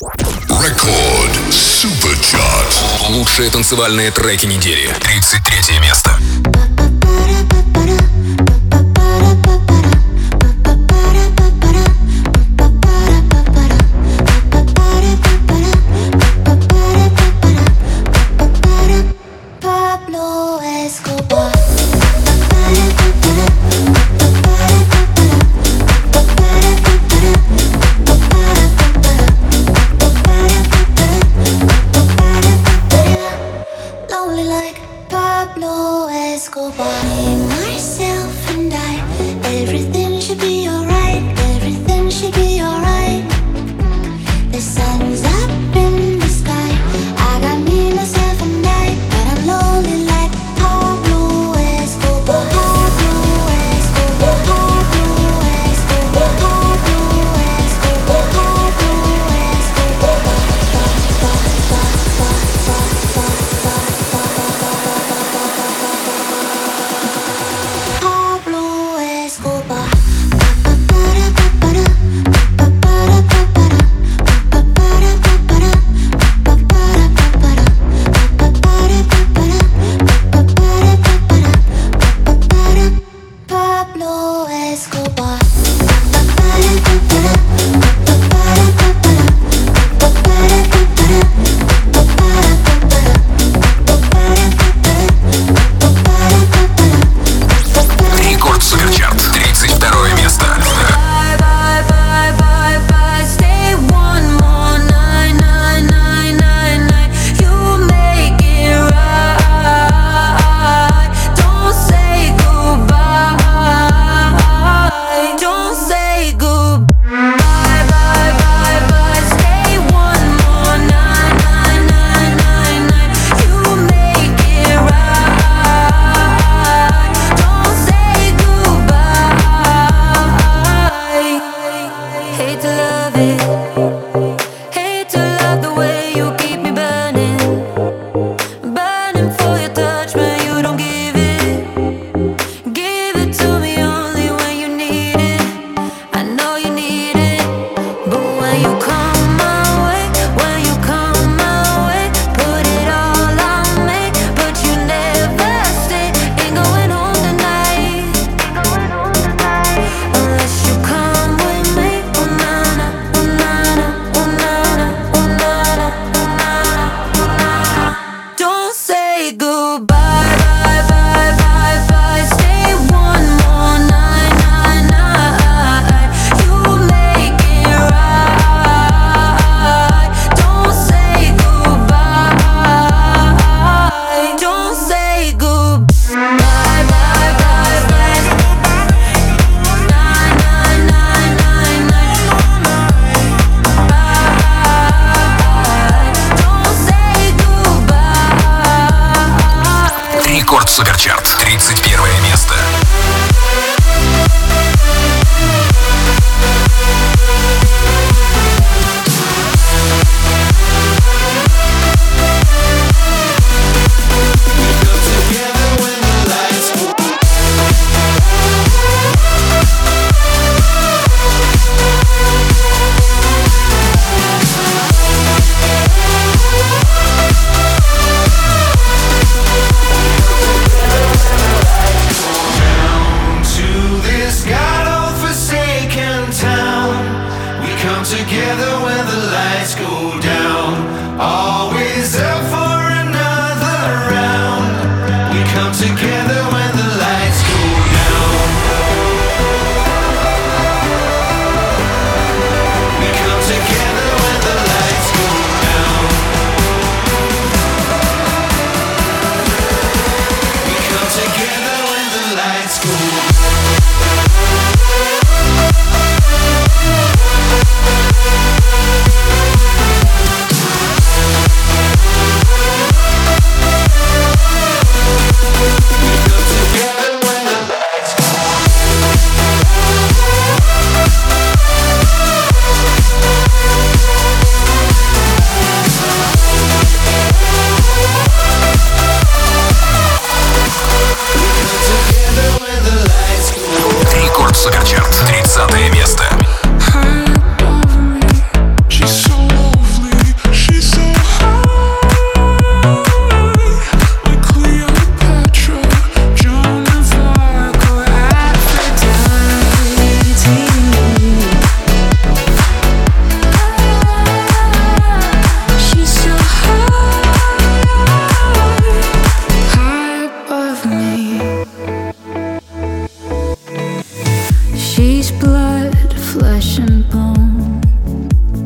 Рекорд Суперчарт. Лучшие танцевальные треки недели. 33 место.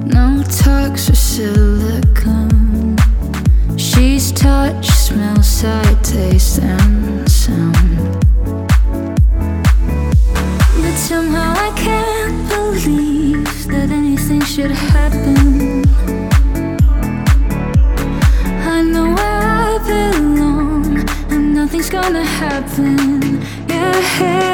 no tux or silicone. She's touch, smell, sight, taste, and sound. But somehow I can't believe that anything should happen. I know I belong, and nothing's gonna happen. Yeah.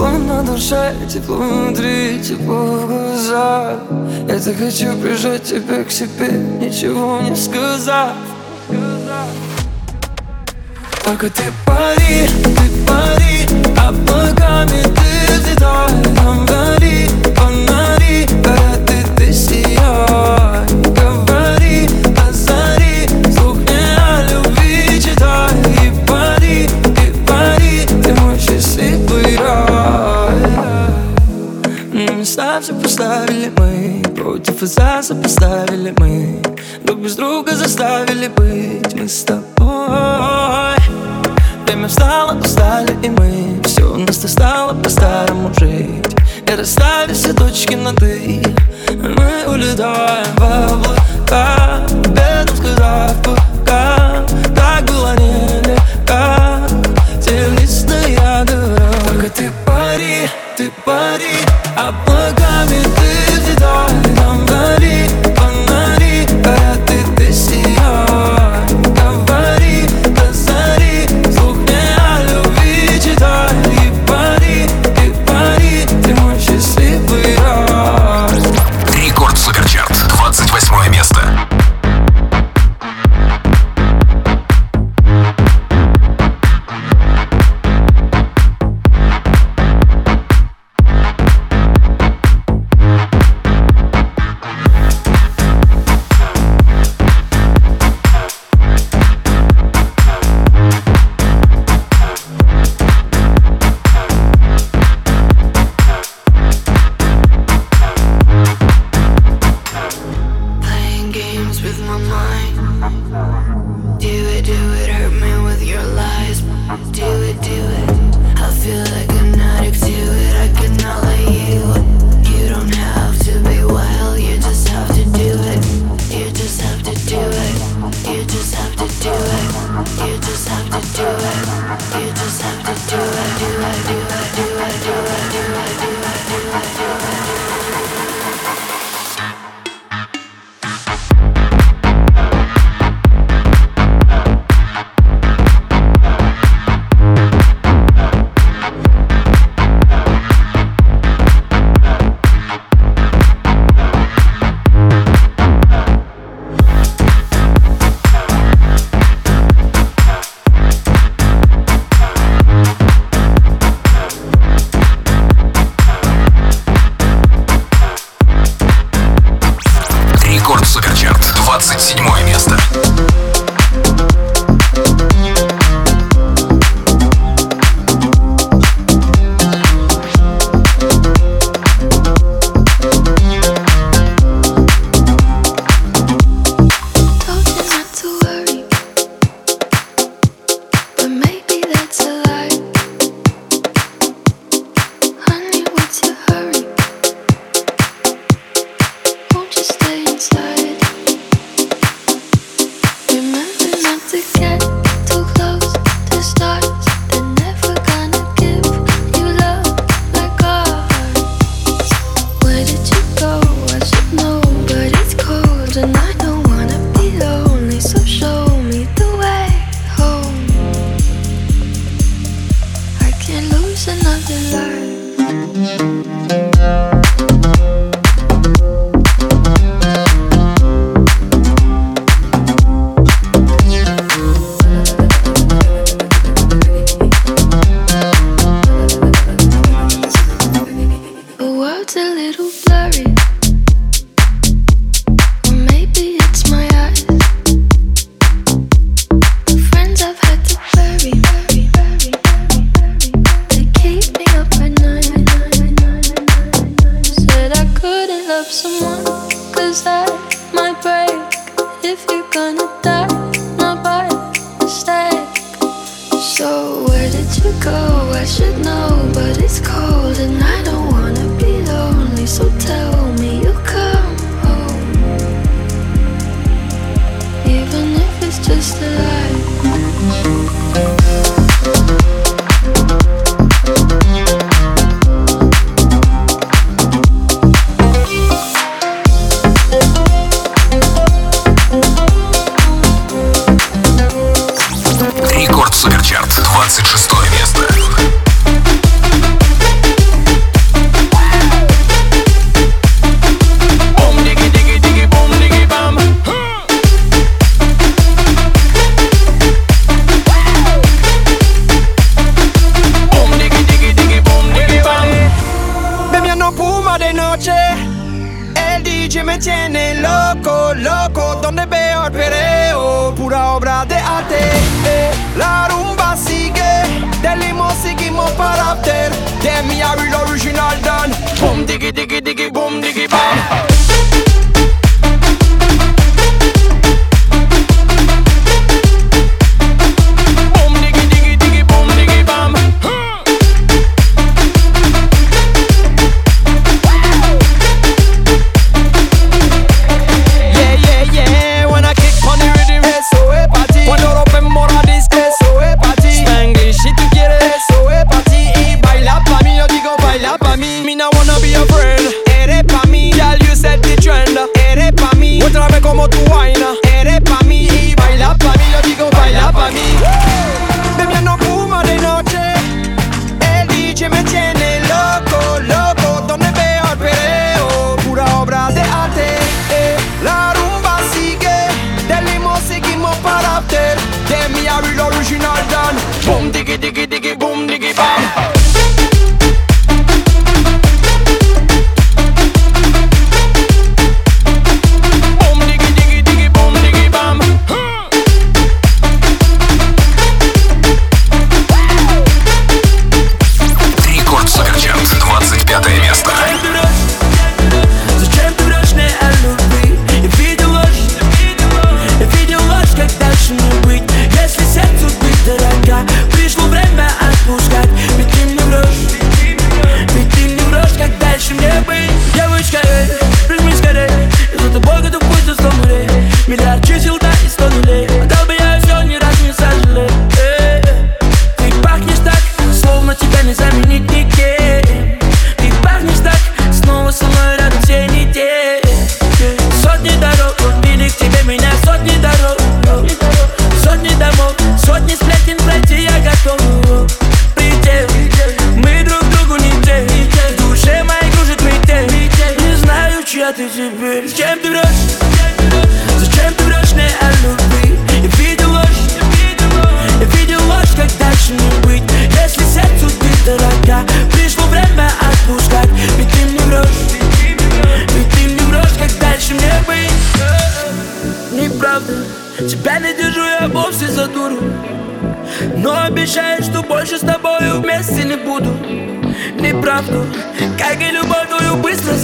Тепло на душе, тепло внутри, тепло в глазах. Я так хочу прижать тебя к себе, ничего не сказав. Только ты пари, ты пари, а облаками ты взлетай Там гори друга заставили быть мы с тобой. Время встало, устали и мы. Все у нас ты стало по-старому жить. И расставили все точки на «ты» Мы улетаем в облака Без куда в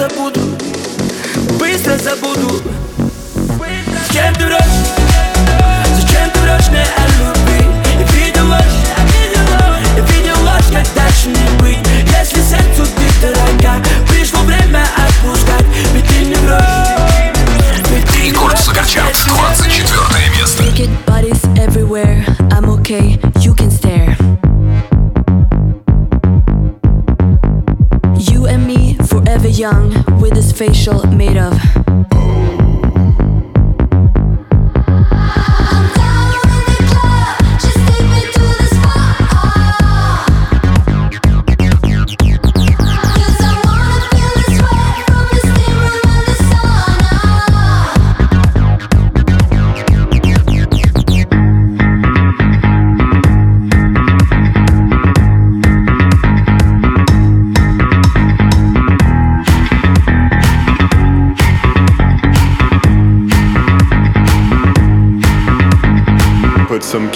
забуду, быстро забуду.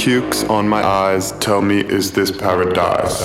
Cukes on my eyes tell me, is this paradise?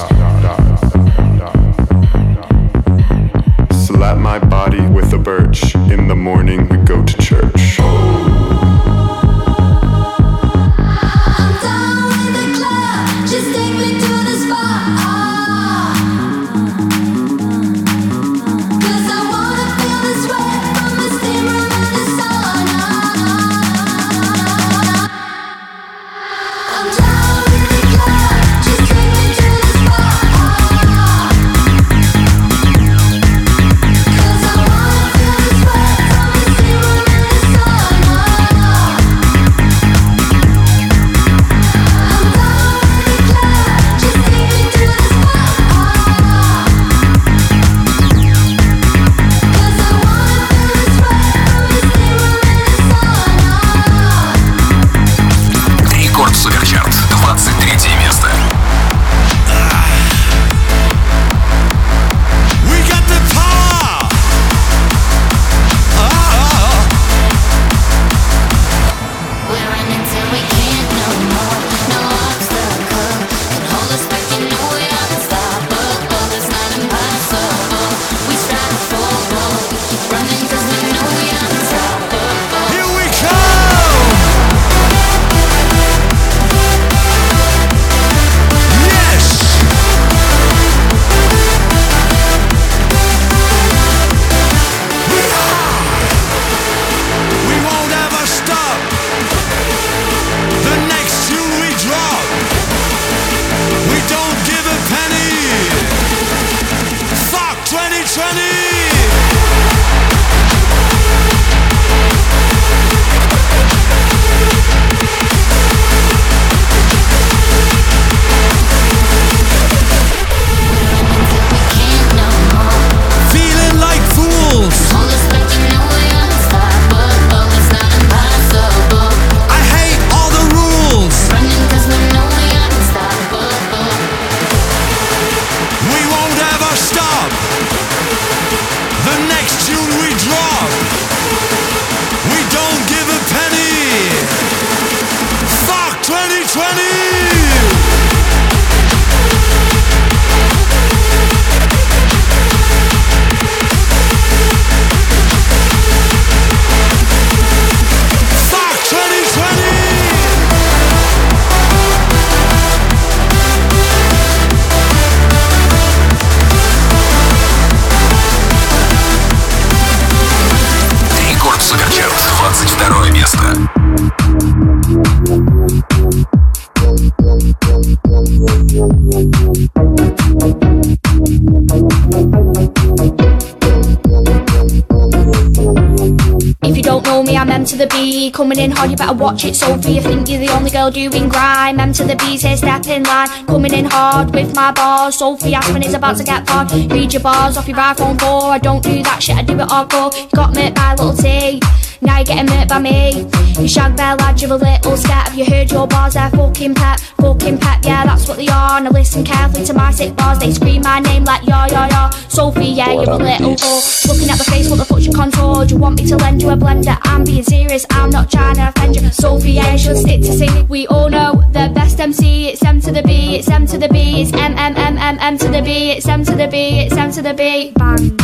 You better watch it. Sophie, you think you're the only girl doing grime. M to the B's here, step in line. Coming in hard with my bars. Sophie Aspen is about to get hard. Read your bars off your iPhone 4. I don't do that shit, I do it hardcore. You got me by little T. Now you're getting hurt by me. You shag bear lad, you're a little scat. Have you heard your bars? They're fucking pep, pep. Yeah, that's what they are. Now listen carefully to my sick bars. They scream my name like yo yo yo. Sophie, yeah, you're a little whore. Looking at the face, what the fuck's your contour? Do you want me to lend you a blender? I'm being serious, I'm not trying to offend you. Sophie, yeah, she'll stick to singing. We all know the best MC. It's M to the B, it's M to the B, it's M M M M M to the B, it's M to the B, it's M to the B. Bang.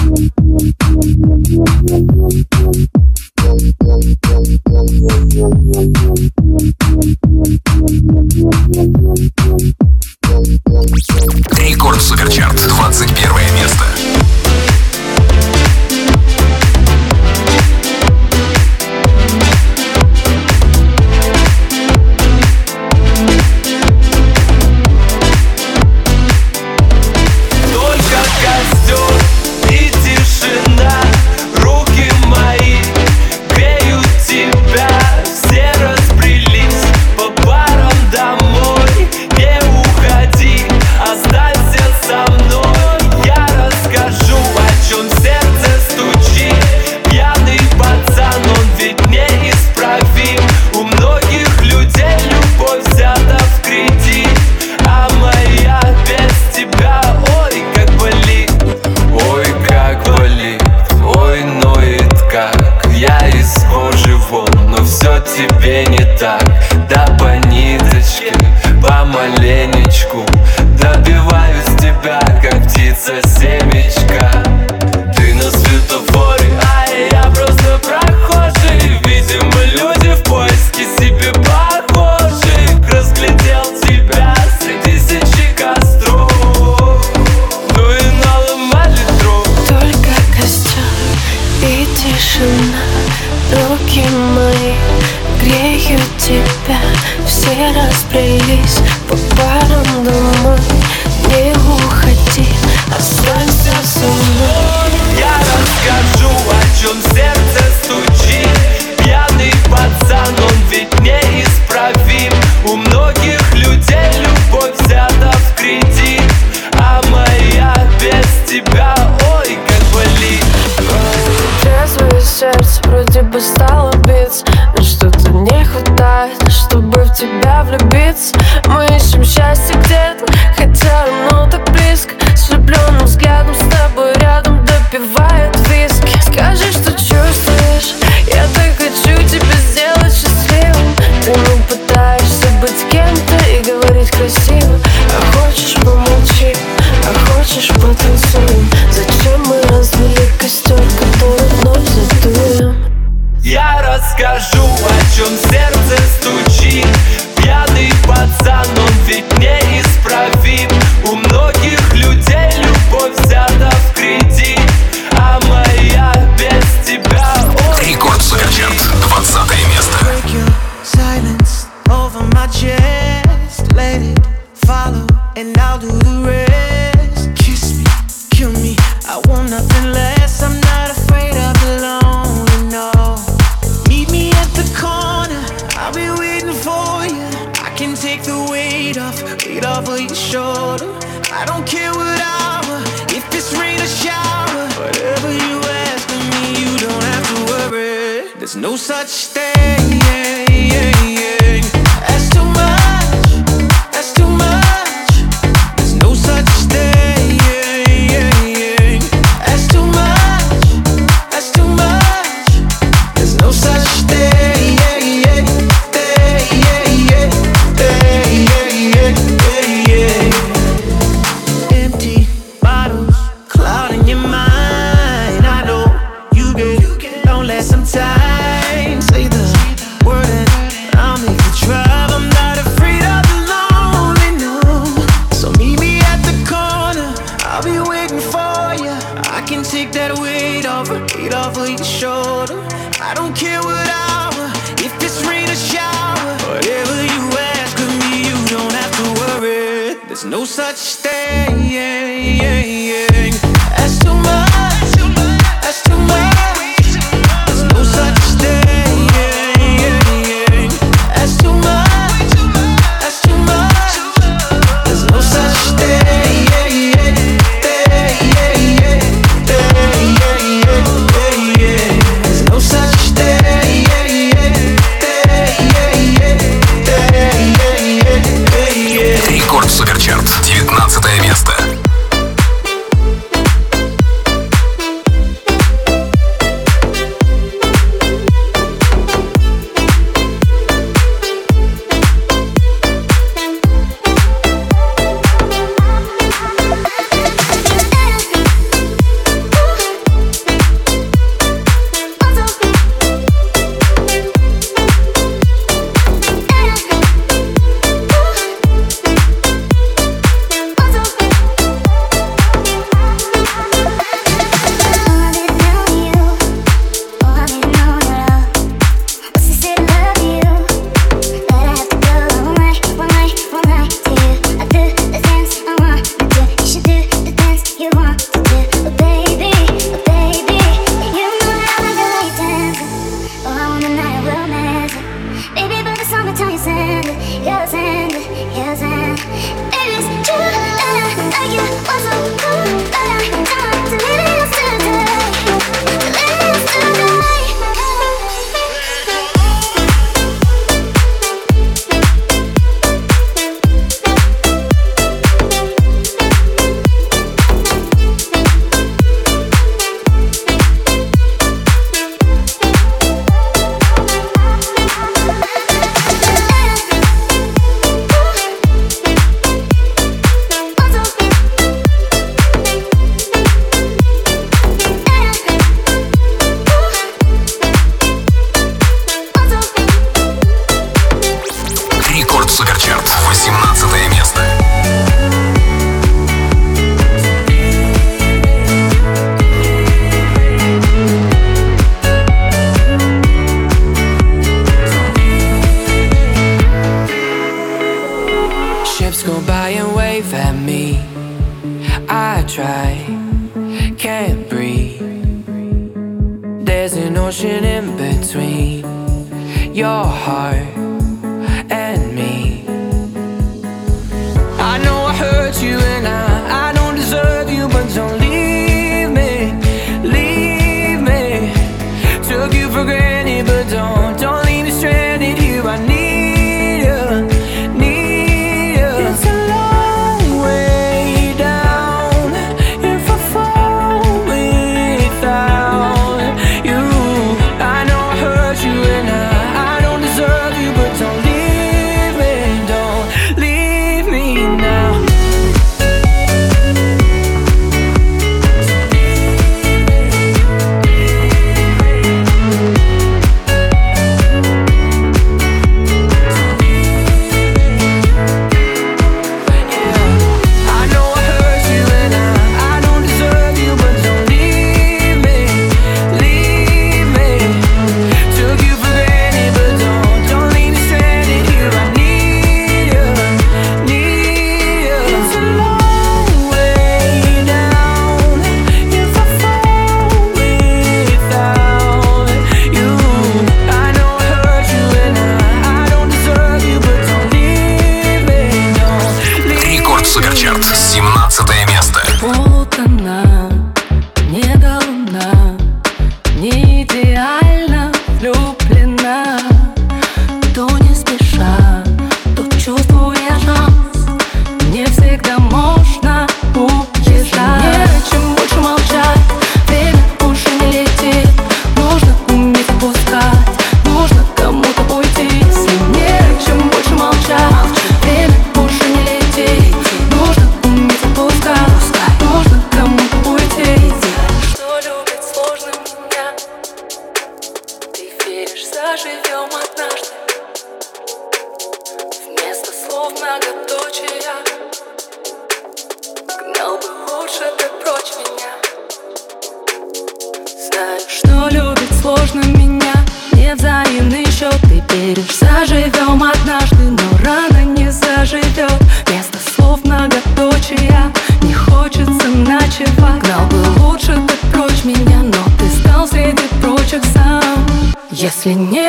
если не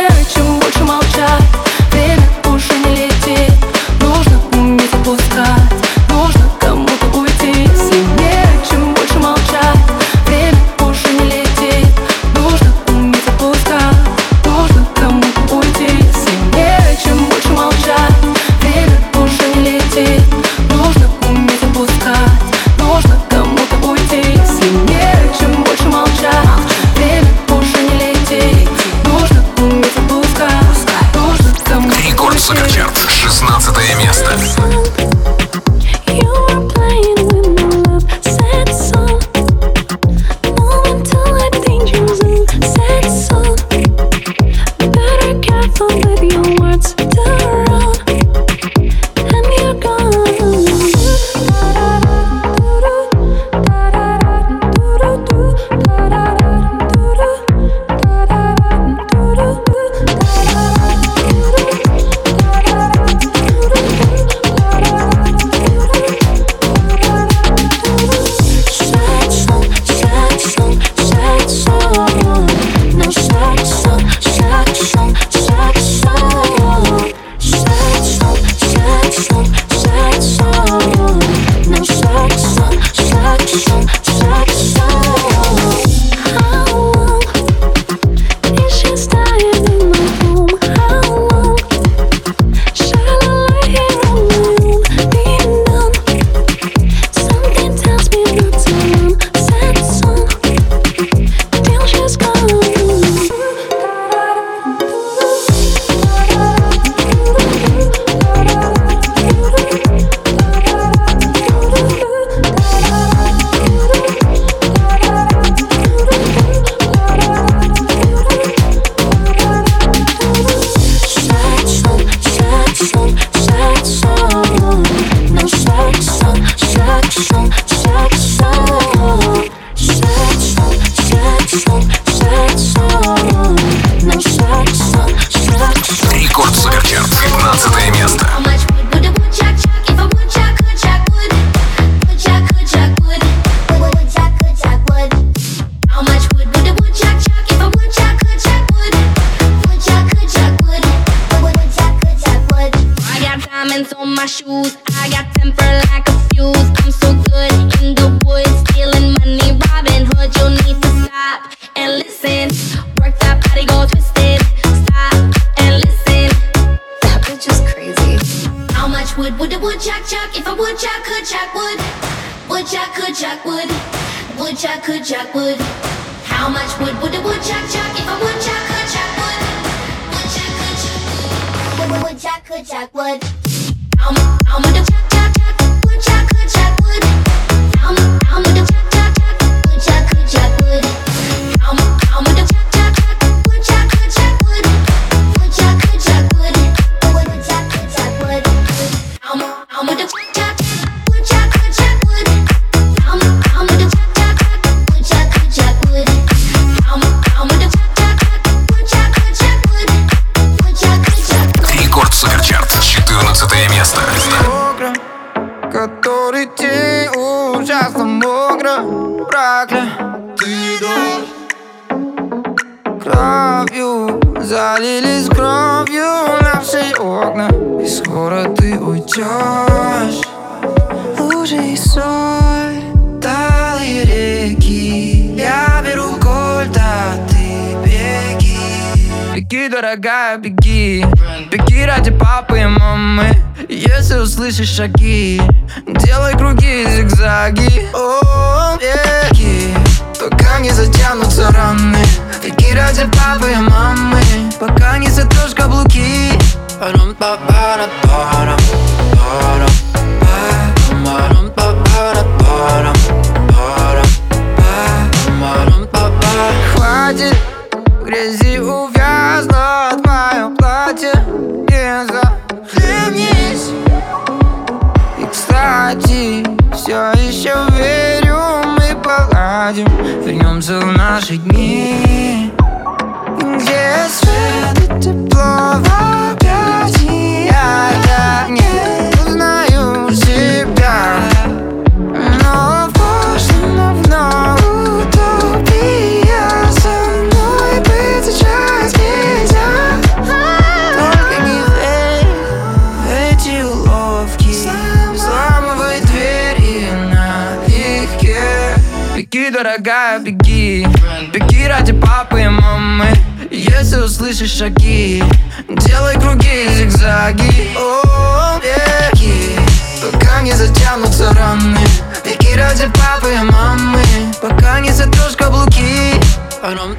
дорогая, беги. Беги ради папы и мамы. Если услышишь шаги Делай круги, зигзаги. О, беги Пока не затянутся раны. Беги ради папы и мамы. Пока не затрешь каблуки. Парам, па, пара, парам, наши дни. Где свет и тепло в объятиях? Я не Если услышишь шаги. Делай круги, зигзаги. О, беги Пока не затянутся раны. Беги ради папы и мамы. Пока не затрешь каблуки. Парам,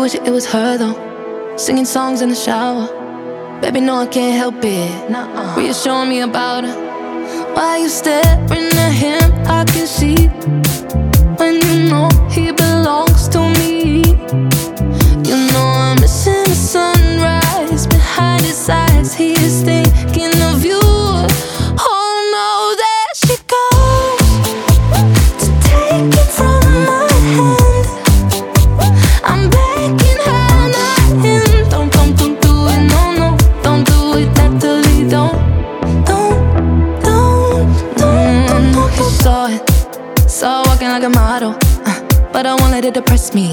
Do wish it was her though? Singing songs in the shower. Baby, no, I can't help it. Reassuring me about her. Why you staring at him? I can see when you know he belongs to me. You know I'm missing the sunrise behind his eyes. He is thinking but I won't want let it depress me.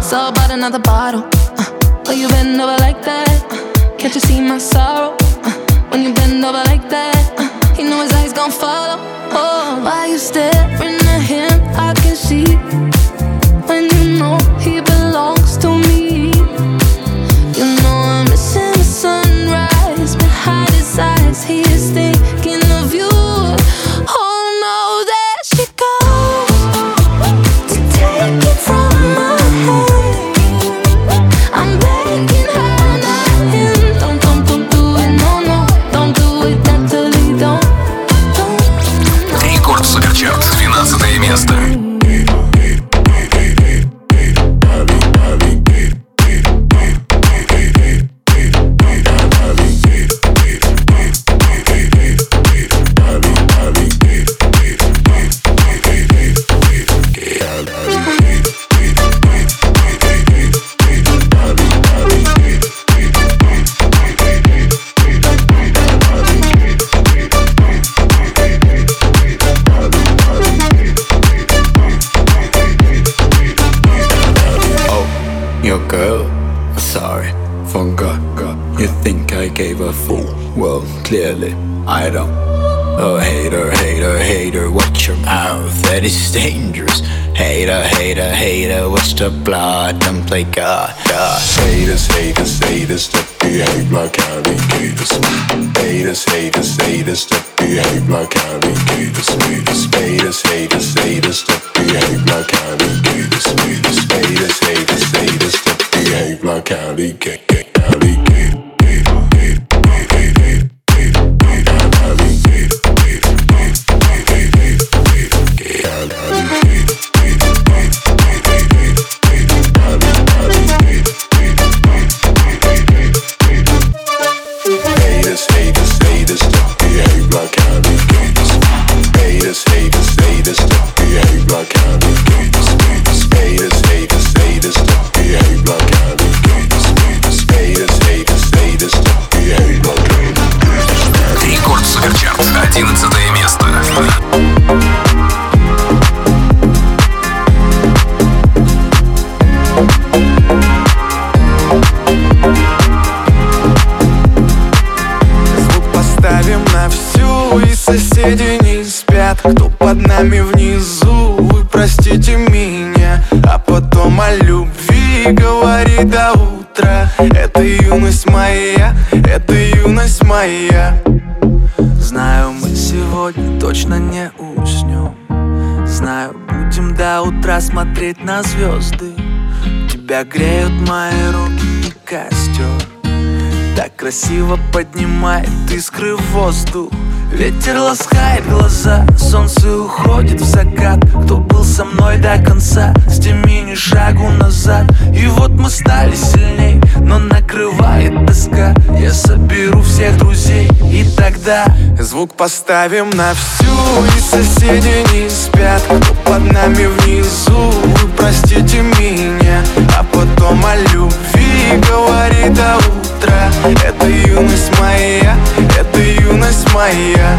So about another bottle. Uh, oh, you bend over like that. Uh, can't you see my sorrow? Uh, when you bend over like that, uh, know his eyes gon' follow. Oh, why you staring at him? I can see when you know he belongs to me. You know I'm missing the sunrise behind his eyes. He is thinking смотреть на звезды. Тебя греют мои руки и костер. Так красиво поднимает искры в воздух. Ветер ласкает глаза, солнце уходит в закат. Кто был со мной до конца, сними ни шагу назад. И вот мы стали сильней, но накрывает тоска. Я соберу всех друзей и тогда Звук поставим на всю. И соседи не спят Кто под нами внизу, вы простите меня А потом о любви говорит до утра Это юность моя, это юность моя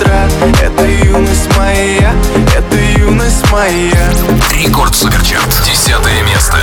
Это юность моя Это юность моя. Рекорд Суперчарт, десятое место.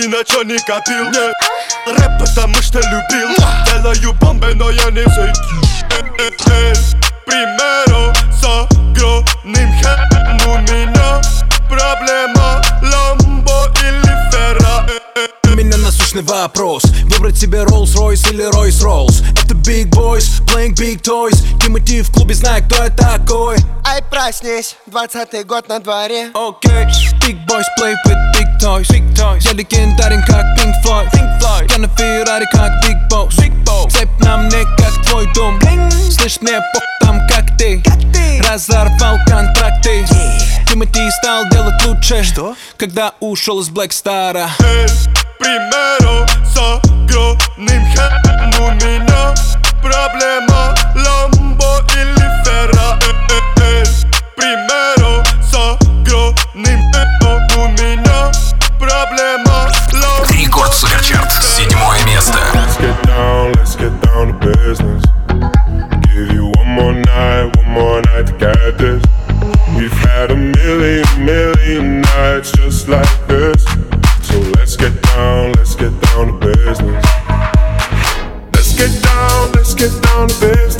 Alina që një ka pil Një repë ta më shte lubil Dela ju bombe në janë i se Primer. меня насущный вопрос Выбрать себе Rolls-Royce или Royce-Rolls Это Big Boys, playing big toys Тимати в клубе, знает, кто я такой Ай, проснись, двадцатый год на дворе Окей, okay. Big Boys play with big toys, big toys. Я легендарен, как Pink Floyd, Pink Floyd. Я на Феррари, как Big Boss, Big Boss. Цепь на мне, как твой дом Bling. Слышь, мне пох там, как ты, как ты. Разорвал контракты yeah. Тимати стал делать лучше Что? Когда ушел из hey. Primero с огромным хэм у меня Проблема Ламбо или Ферра Примеру с огромным хэм у меня Проблема Ламбо Рекорд Суперчарт, седьмое место. Let's get down, let's get down to business. Give you one more night, one more night to get this We've had a million, million nights just like this So let's get down, let's get down to business. Let's get down, let's get down to business.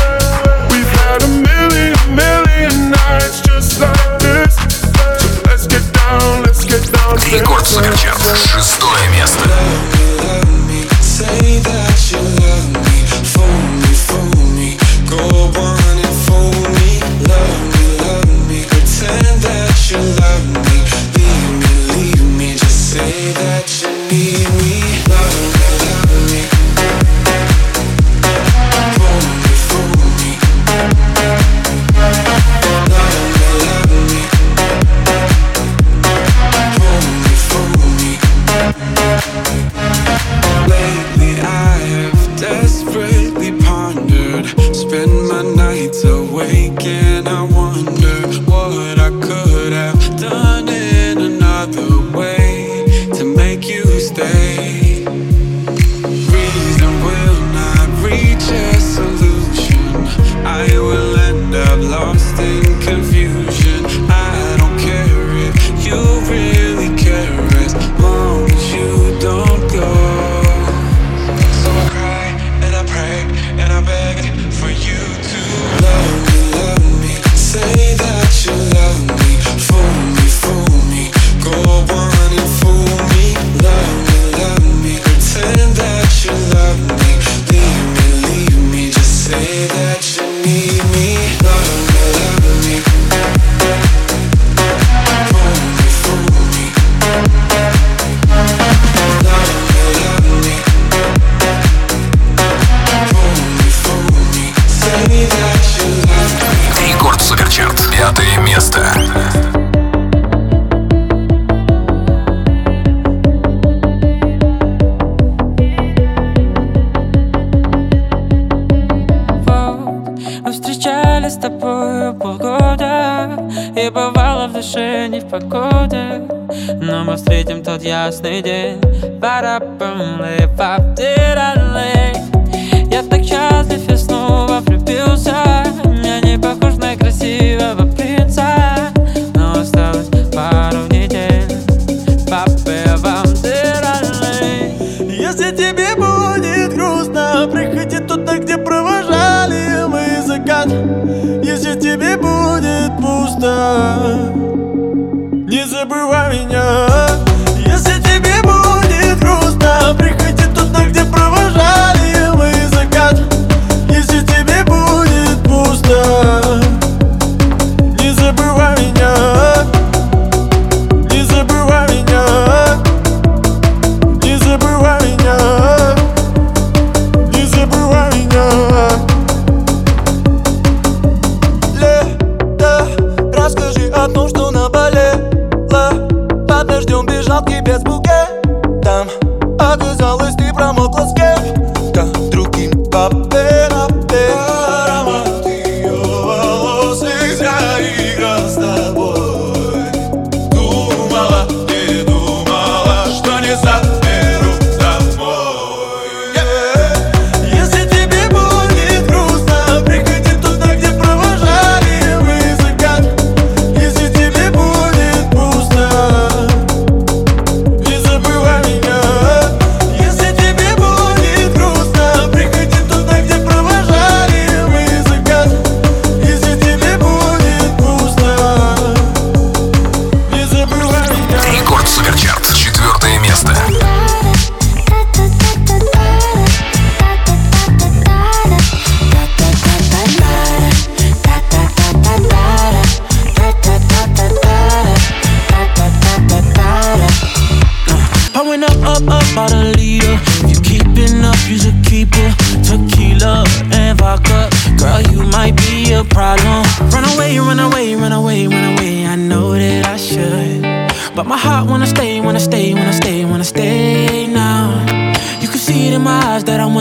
Суперчарт, шестое место.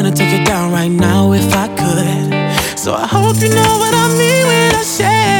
wanna take it down right now if I could. So I hope you know what I mean when I say.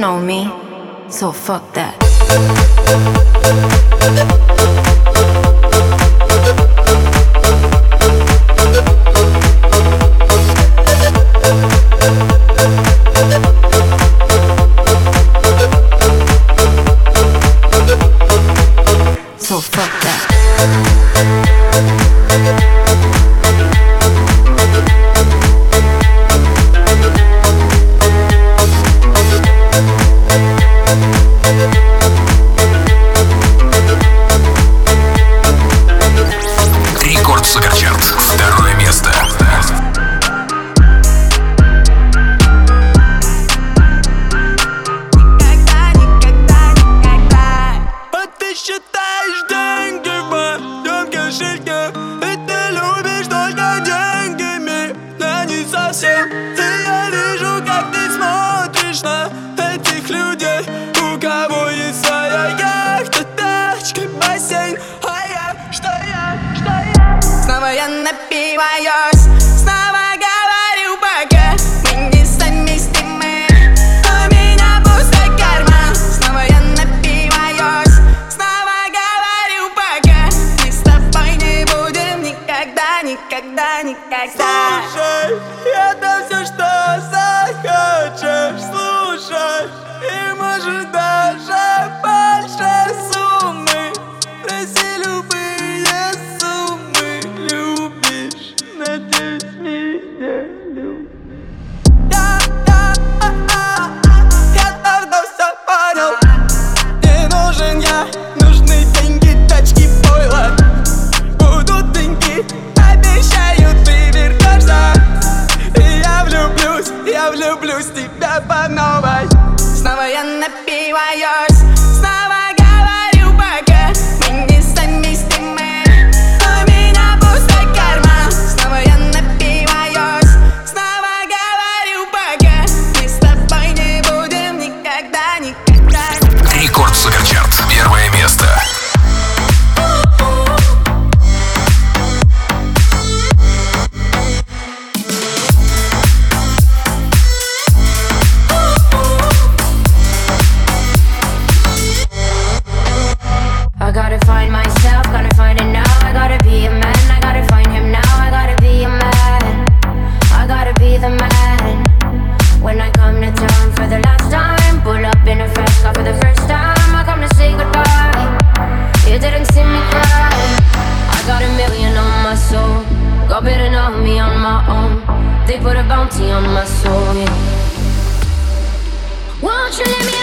know me, so fuck that. and let me why yours Won't you let me